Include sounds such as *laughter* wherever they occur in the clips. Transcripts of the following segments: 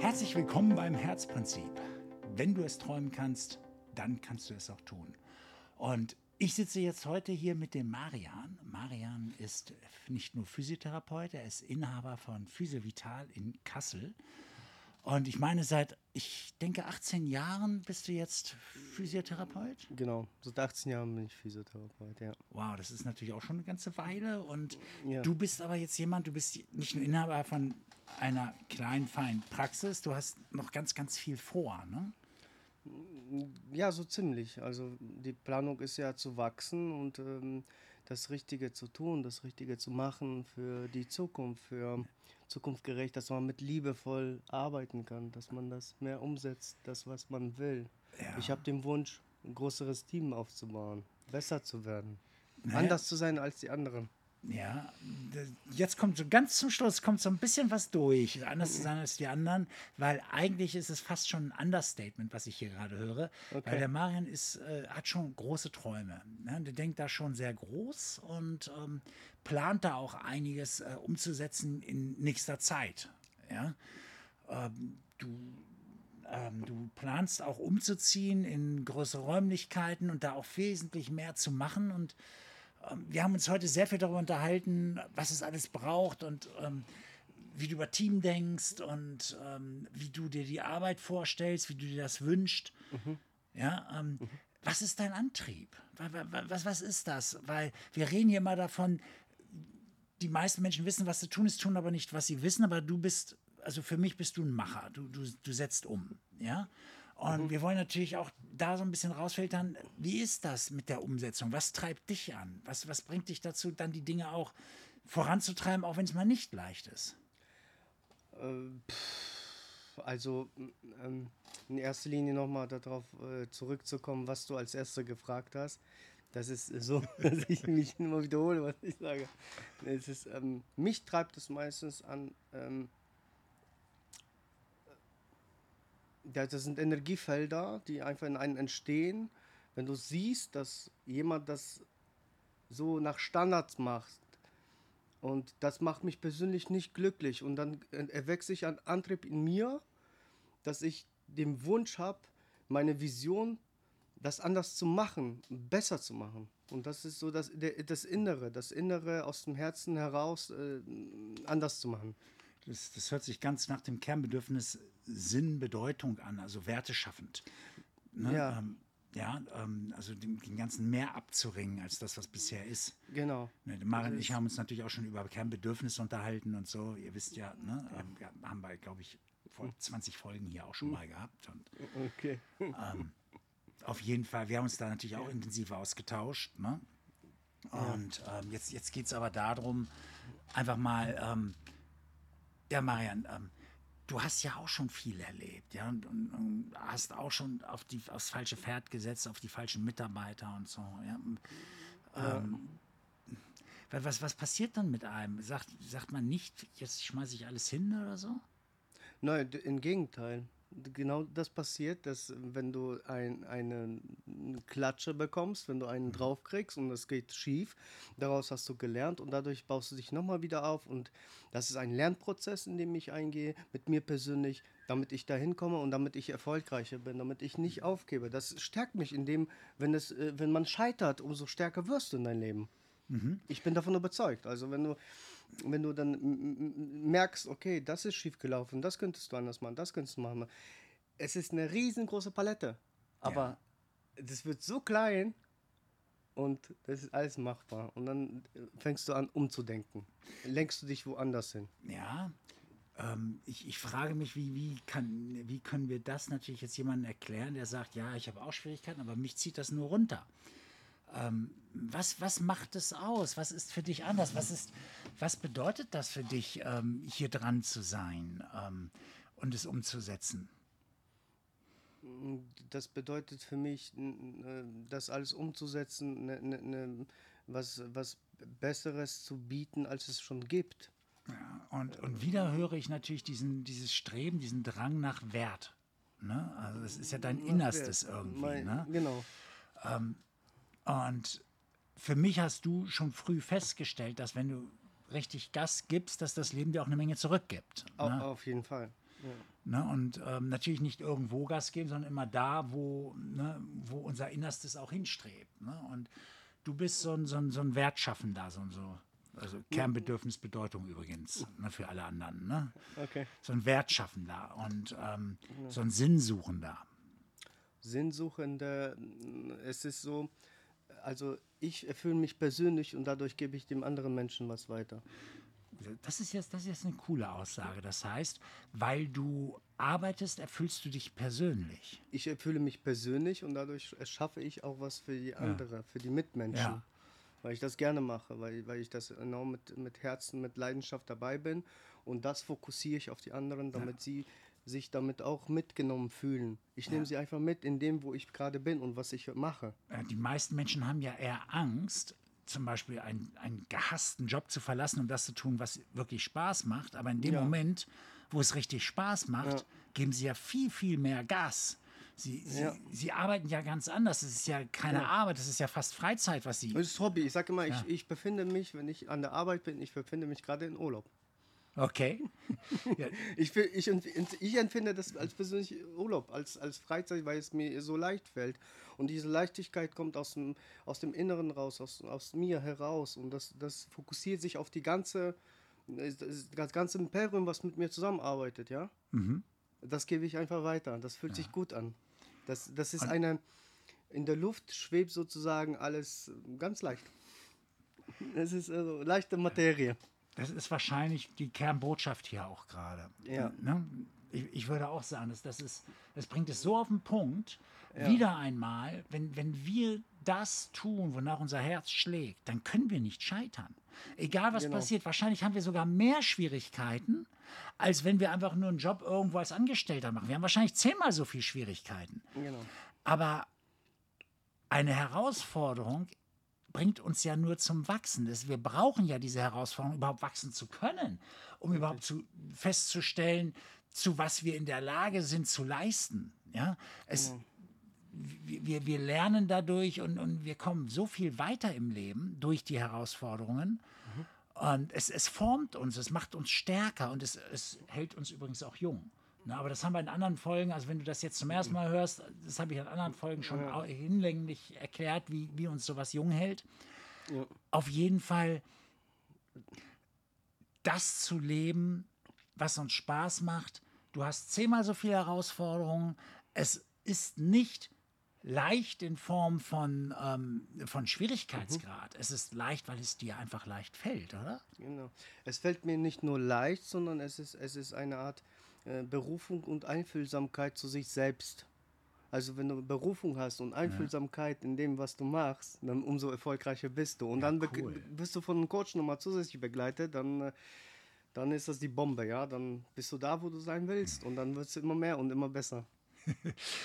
Herzlich willkommen beim Herzprinzip. Wenn du es träumen kannst, dann kannst du es auch tun. Und ich sitze jetzt heute hier mit dem Marian. Marian ist nicht nur Physiotherapeut, er ist Inhaber von Physiovital in Kassel. Und ich meine, seit, ich denke, 18 Jahren bist du jetzt Physiotherapeut? Genau, seit 18 Jahren bin ich Physiotherapeut, ja. Wow, das ist natürlich auch schon eine ganze Weile. Und Ja. du bist aber jetzt jemand, du bist nicht nur Inhaber von einer kleinen, feinen Praxis, du hast noch ganz, ganz viel vor, ne? Ja, so ziemlich. Also die Planung ist ja zu wachsen und ähm, das Richtige zu tun, das Richtige zu machen für die Zukunft, für zukunftgerecht, dass man mit liebevoll arbeiten kann, dass man das mehr umsetzt, das, was man will. Ja. Ich habe den Wunsch, ein größeres Team aufzubauen, besser zu werden, Naja. anders zu sein als die anderen. Ja, jetzt kommt so ganz zum Schluss kommt so ein bisschen was durch, anders zu sein als die anderen, weil eigentlich ist es fast schon ein Understatement, was ich hier gerade höre, weil Okay. der Marian ist, äh, hat schon große Träume. Ne? Der denkt da schon sehr groß und ähm, plant da auch einiges äh, umzusetzen in nächster Zeit. Ja? Ähm, du ähm, du planst auch umzuziehen in größere Räumlichkeiten und da auch wesentlich mehr zu machen. Und wir haben uns heute sehr viel darüber unterhalten, was es alles braucht und ähm, wie du über Team denkst und ähm, wie du dir die Arbeit vorstellst, wie du dir das wünschst. Ja, ähm, was ist dein Antrieb? Wa- wa- wa- Was, was ist das? Weil wir reden hier immer davon, die meisten Menschen wissen, was zu tun ist, tun aber nicht, was sie wissen. Aber du bist, also für mich bist du ein Macher. Du, du, du setzt um. Ja. Und wir wollen natürlich auch da so ein bisschen rausfiltern, wie ist das mit der Umsetzung? Was treibt dich an? Was, was bringt dich dazu, dann die Dinge auch voranzutreiben, auch wenn es mal nicht leicht ist? Also ähm, in erster Linie nochmal darauf äh, zurückzukommen, was du als Erster gefragt hast. Das ist so, *laughs* dass ich mich immer wiederhole, was ich sage. Es ist, ähm, mich treibt es meistens an, ähm, ja, das sind Energiefelder, die einfach in einem entstehen. Wenn du siehst, dass jemand das so nach Standards macht, und das macht mich persönlich nicht glücklich. Und dann äh, erwächst sich ein Antrieb in mir, dass ich den Wunsch habe, meine Vision, das anders zu machen, besser zu machen. Und das ist so das, das Innere, das Innere aus dem Herzen heraus äh, anders zu machen. Das, das hört sich ganz nach dem Kernbedürfnis Sinn, Bedeutung an, also werteschaffend. Ne? Ja. Ähm, ja, ähm, also den, den ganzen mehr abzuringen als das, was bisher ist. Genau. Ne, Maren und ich haben uns natürlich auch schon über Kernbedürfnisse unterhalten und so. Ihr wisst ja, ne, ähm, ja, haben wir, glaube ich, vor 20 Folgen hier auch schon mal gehabt. Und Okay. auf jeden Fall, wir haben uns da natürlich auch intensiv ausgetauscht. Ne? Und ähm, jetzt, jetzt geht es aber darum, einfach mal, ähm, ja, Marian, ähm, du hast ja auch schon viel erlebt, ja, und, und, und hast auch schon auf die, aufs falsche Pferd gesetzt, auf die falschen Mitarbeiter und so. Ja? Ähm, wa- was, was passiert dann mit einem? Sagt, sagt man nicht, jetzt schmeiße ich alles hin oder so? Nein, im Gegenteil. Genau das passiert, dass wenn du ein, eine Klatsche bekommst, wenn du einen draufkriegst und es geht schief, daraus hast du gelernt und dadurch baust du dich nochmal wieder auf und das ist ein Lernprozess, in dem ich eingehe, mit mir persönlich, damit ich dahin komme und damit ich erfolgreicher bin, damit ich nicht aufgebe. Das stärkt mich in dem, wenn, es, äh, wenn man scheitert, umso stärker wirst du in dein Leben. Ich bin davon überzeugt. Also wenn du, wenn du dann merkst, okay, das ist schief gelaufen, das könntest du anders machen, das könntest du machen. Es ist eine riesengroße Palette, aber das wird so klein und das ist alles machbar. Und dann äh, fängst du an umzudenken. Lenkst du dich woanders hin. Ja, ähm, ich, ich frage mich, wie, wie, kann, wie können wir das natürlich jetzt jemandem erklären, der sagt, ja, ich habe auch Schwierigkeiten, aber mich zieht das nur runter. Ähm, was, was macht es aus? Was ist für dich anders? Was, ist, was bedeutet das für dich, ähm, hier dran zu sein ähm, und es umzusetzen? Das bedeutet für mich, n- das alles umzusetzen, ne, ne, ne, was, was Besseres zu bieten, als es schon gibt. Ja, und, und wieder höre ich natürlich diesen, dieses Streben, diesen Drang nach Wert. Ne? Also das ist ja dein Innerstes irgendwie. Mein- Ne? Genau. Und für mich hast du schon früh festgestellt, dass wenn du richtig Gas gibst, dass das Leben dir auch eine Menge zurückgibt. Au- Ne? Auf jeden Fall. Ne? Und ähm, natürlich nicht irgendwo Gas geben, sondern immer da, wo, ne, wo unser Innerstes auch hinstrebt. Ne? Und du bist so ein, so ein, so ein Wertschaffender, so ein so. Also Kernbedürfnis Bedeutung übrigens ne, für alle anderen. Ne? Okay. So ein Wertschaffender und ähm, so ein Sinnsuchender. Sinnsuchende, es ist so, also ich erfülle mich persönlich und dadurch gebe ich dem anderen Menschen was weiter. Das ist, jetzt, das ist jetzt eine coole Aussage. Das heißt, weil du arbeitest, erfüllst du dich persönlich. Ich erfülle mich persönlich und dadurch schaffe ich auch was für die andere, für die Mitmenschen. Ja. Weil ich das gerne mache, weil, weil ich das enorm mit, mit Herzen, mit Leidenschaft dabei bin. Und das fokussiere ich auf die anderen, damit sie sich damit auch mitgenommen fühlen. Ich nehme sie einfach mit in dem, wo ich gerade bin und was ich mache. Äh, Die meisten Menschen haben ja eher Angst, zum Beispiel einen, einen gehassten Job zu verlassen und das zu tun, was wirklich Spaß macht. Aber in dem Ja. Moment, wo es richtig Spaß macht, Ja. geben sie ja viel, viel mehr Gas. Sie, sie, Ja. sie arbeiten ja ganz anders. Es ist ja keine Arbeit, es ist ja fast Freizeit, was sie. Das ist Hobby. Ich sage immer, Ja. ich, ich befinde mich, wenn ich an der Arbeit bin, ich befinde mich gerade in Urlaub. Okay. *laughs* ja, Ich, ich, ich empfinde das als persönlich Urlaub, als, als Freizeit, weil es mir so leicht fällt. Und diese Leichtigkeit kommt aus dem, aus dem Inneren raus, aus, aus mir heraus. Und das, das fokussiert sich auf die ganze, das, das ganze Imperium, was mit mir zusammenarbeitet, ja. Das gebe ich einfach weiter. Das fühlt sich gut an. Das, das ist eine, in der Luft schwebt sozusagen alles ganz leicht. Es ist also leichte Materie. Das ist wahrscheinlich die Kernbotschaft hier auch gerade. Ja. Ne? Ich, ich würde auch sagen, dass das, ist, das bringt es so auf den Punkt, wieder einmal, wenn, wenn wir das tun, wonach unser Herz schlägt, dann können wir nicht scheitern. Egal was Genau. passiert, wahrscheinlich haben wir sogar mehr Schwierigkeiten, als wenn wir einfach nur einen Job irgendwo als Angestellter machen. Wir haben wahrscheinlich zehnmal so viele Schwierigkeiten. Genau. Aber eine Herausforderung bringt uns ja nur zum Wachsen. Das, wir brauchen ja diese Herausforderung, überhaupt wachsen zu können, um überhaupt zu, festzustellen, zu was wir in der Lage sind zu leisten. Ja, es, wir, wir- wir lernen dadurch und, und wir kommen so viel weiter im Leben durch die Herausforderungen. Und es, es formt uns, es macht uns stärker und es, es hält uns übrigens auch jung. Na, aber das haben wir in anderen Folgen, also wenn du das jetzt zum ersten Mal hörst, das habe ich in anderen Folgen schon au- hinlänglich erklärt, wie, wie uns sowas jung hält. Ja. Auf jeden Fall das zu leben, was uns Spaß macht. Du hast zehnmal so viele Herausforderungen. Es ist nicht leicht in Form von, ähm, von Schwierigkeitsgrad. Es ist leicht, weil es dir einfach leicht fällt, oder? Genau. Es fällt mir nicht nur leicht, sondern es ist, es ist eine Art äh, Berufung und Einfühlsamkeit zu sich selbst. Also wenn du Berufung hast und Einfühlsamkeit in dem, was du machst, dann umso erfolgreicher bist du. Und dann be- cool. bist du von einem Coach nochmal zusätzlich begleitet, dann, äh, dann ist das die Bombe, ja. Dann bist du da, wo du sein willst. Und dann wird es immer mehr und immer besser. *laughs*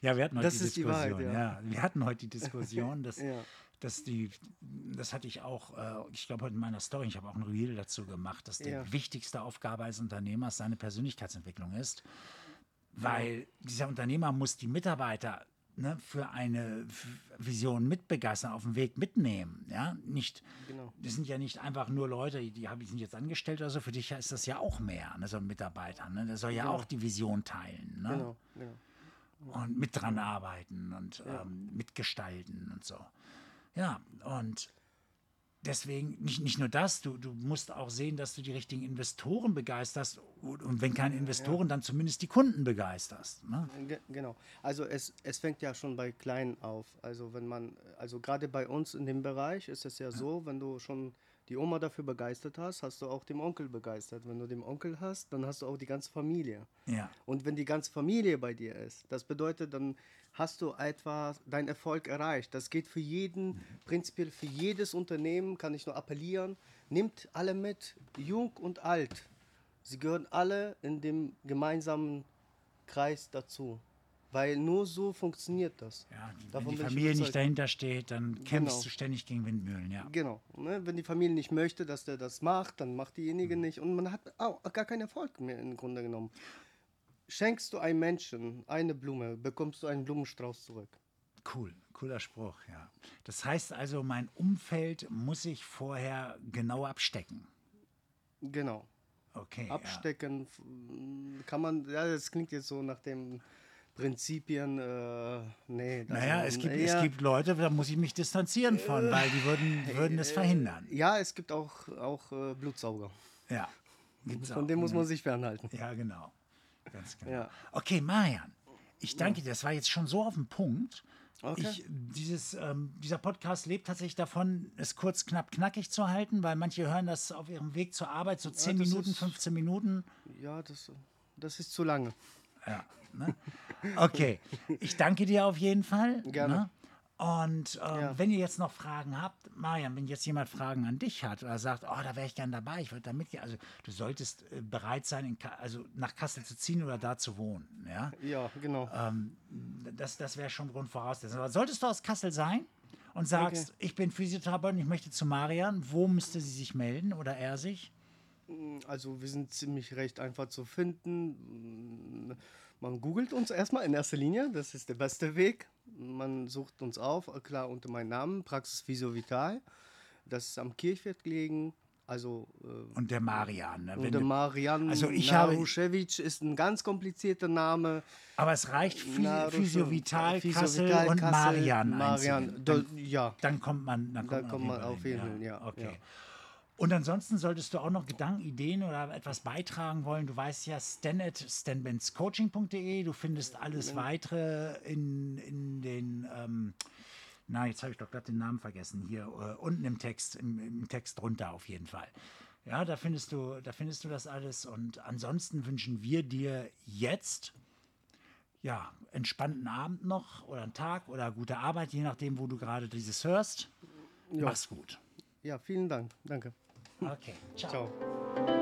Ja, wir hatten heute Das die ist die Diskussion. Wahrheit, ja. ja. wir hatten heute die Diskussion, *laughs* dass, Ja. Dass die, das hatte ich auch, äh, ich glaube heute in meiner Story, ich habe auch ein Reel dazu gemacht, dass die Ja. wichtigste Aufgabe als Unternehmers seine Persönlichkeitsentwicklung ist, weil dieser Unternehmer muss die Mitarbeiter ne, für eine Vision mitbegeistern, auf dem Weg mitnehmen. Ja? Nicht, Genau. Das sind ja nicht einfach nur Leute, die, die habe ich sind jetzt angestellt oder so, für dich ist das ja auch mehr, ne, so ein Mitarbeiter. Ne? Der soll ja auch die Vision teilen. Ne? Genau, genau. und mit dran arbeiten und ähm, mitgestalten und so. Ja, und deswegen nicht, nicht nur das, du, du musst auch sehen, dass du die richtigen Investoren begeisterst und, wenn keine Investoren, dann zumindest die Kunden begeisterst. Ne? Ge genau. Also es, es fängt ja schon bei klein auf. Also wenn man, also gerade bei uns in dem Bereich ist es ja so, wenn du schon die Oma dafür begeistert hast, hast du auch den Onkel begeistert. Wenn du den Onkel hast, dann hast du auch die ganze Familie. Ja, Und wenn die ganze Familie bei dir ist, das bedeutet, dann hast du etwa deinen Erfolg erreicht. Das geht für jeden, prinzipiell für jedes Unternehmen, kann ich nur appellieren. Nimmt alle mit, jung und alt. Sie gehören alle in dem gemeinsamen Kreis dazu. Weil nur so funktioniert das. ja wenn Davon die bin ich Familie nicht dahinter steht, dann kämpfst Genau. du ständig gegen Windmühlen, ja. Genau. Ne? Wenn die Familie nicht möchte, dass der das macht, dann macht diejenige nicht. Und man hat auch gar keinen Erfolg mehr im Grunde genommen. Schenkst du einem Menschen eine Blume, bekommst du einen Blumenstrauß zurück. Cool, cooler Spruch, ja. Das heißt also, mein Umfeld muss ich vorher genau abstecken. Genau. Okay. ja. abstecken. f- Kann man, ja, das klingt jetzt so nach den Prinzipien, äh, nee. Naja, es gibt, ja, es gibt Leute, da muss ich mich distanzieren von, weil die würden, *laughs* würden es verhindern. Ja, es gibt auch, auch äh, Blutsauger. Ja. Gibt's Von auch, dem muss ne? man sich fernhalten. Ja, genau. Ganz genau. Ja. Okay, Marian, ich danke dir. Das war jetzt schon so auf den Punkt. Okay. Ich, dieses, ähm, dieser Podcast lebt tatsächlich davon, es kurz, knapp, knackig zu halten, weil manche hören das auf ihrem Weg zur Arbeit so 10 das Minuten, ist- 15 Minuten. Ja, das, das ist zu lange. Ja, ne? Okay, ich danke dir auf jeden Fall. Gerne. Ne? Und ähm, Ja. wenn ihr jetzt noch Fragen habt, Marian, wenn jetzt jemand Fragen an dich hat oder sagt, oh, da wäre ich gern dabei, ich würde da mitgehen. Also du solltest äh, bereit sein, also nach Kassel zu ziehen oder da zu wohnen. Ja? Ja, genau. Ähm, das das wäre schon Grundvoraussetzung. Aber solltest du aus Kassel sein und sagst, ich bin Physiotherapeut und ich möchte zu Marian, wo müsste sie sich melden oder er sich? Also wir sind ziemlich recht einfach zu finden. Man googelt uns erstmal in erster Linie, das ist der beste Weg. Man sucht uns auf, klar unter meinem Namen, Praxis Visio Vital. Das ist am Kirchweg gelegen. Also äh, Und der Marian. Ne? Und der Marian Also ich habe- Naruszewicz ist ein ganz komplizierter Name. aber es reicht Phy Narusz- Physio Vital, Kassel und Marian. Marian, Dann, ja. dann kommt man, dann kommt Da kommt man auf jeden Fall, ja, Okay. ja. Und ansonsten solltest du auch noch Gedanken, Ideen oder etwas beitragen wollen. Du weißt ja, stan at stanbenscoaching.de. Du findest alles weitere in, in den, ähm, na, jetzt habe ich doch gerade den Namen vergessen, hier äh, unten im Text, im, im Text drunter auf jeden Fall. Ja, da findest du, da findest du das alles. Und ansonsten wünschen wir dir jetzt ja, entspannten Abend noch oder einen Tag oder gute Arbeit, je nachdem, wo du gerade dieses hörst. Mach's gut. Ja, vielen Dank. Danke. Okay.